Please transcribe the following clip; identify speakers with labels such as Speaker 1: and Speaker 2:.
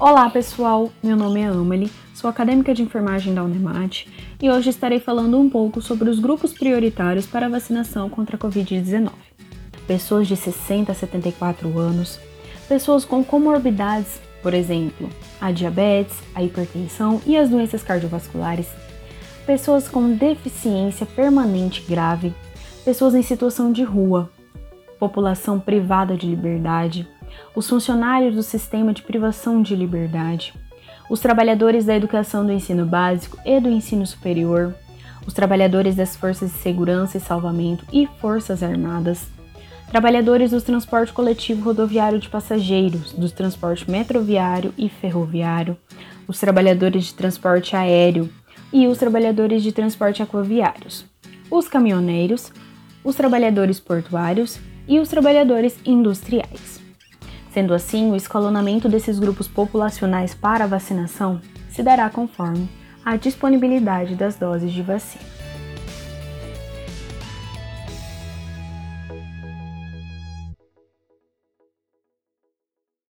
Speaker 1: Olá pessoal, meu nome é Amalie, sou acadêmica de enfermagem da Unemat e hoje estarei falando um pouco sobre os grupos prioritários para a vacinação contra a Covid-19. Pessoas de 60 a 74 anos, pessoas com comorbidades, por exemplo, a diabetes, a hipertensão e as doenças cardiovasculares, pessoas com deficiência permanente grave, pessoas em situação de rua, população privada de liberdade, os funcionários do sistema de privação de liberdade, os trabalhadores da educação do ensino básico e do ensino superior, os trabalhadores das forças de segurança e salvamento e forças armadas, trabalhadores do transporte coletivo rodoviário de passageiros, do transporte metroviário e ferroviário, os trabalhadores de transporte aéreo e os trabalhadores de transporte aquaviários, os caminhoneiros, os trabalhadores portuários e os trabalhadores industriais. Sendo assim, o escalonamento desses grupos populacionais para a vacinação se dará conforme a disponibilidade das doses de vacina.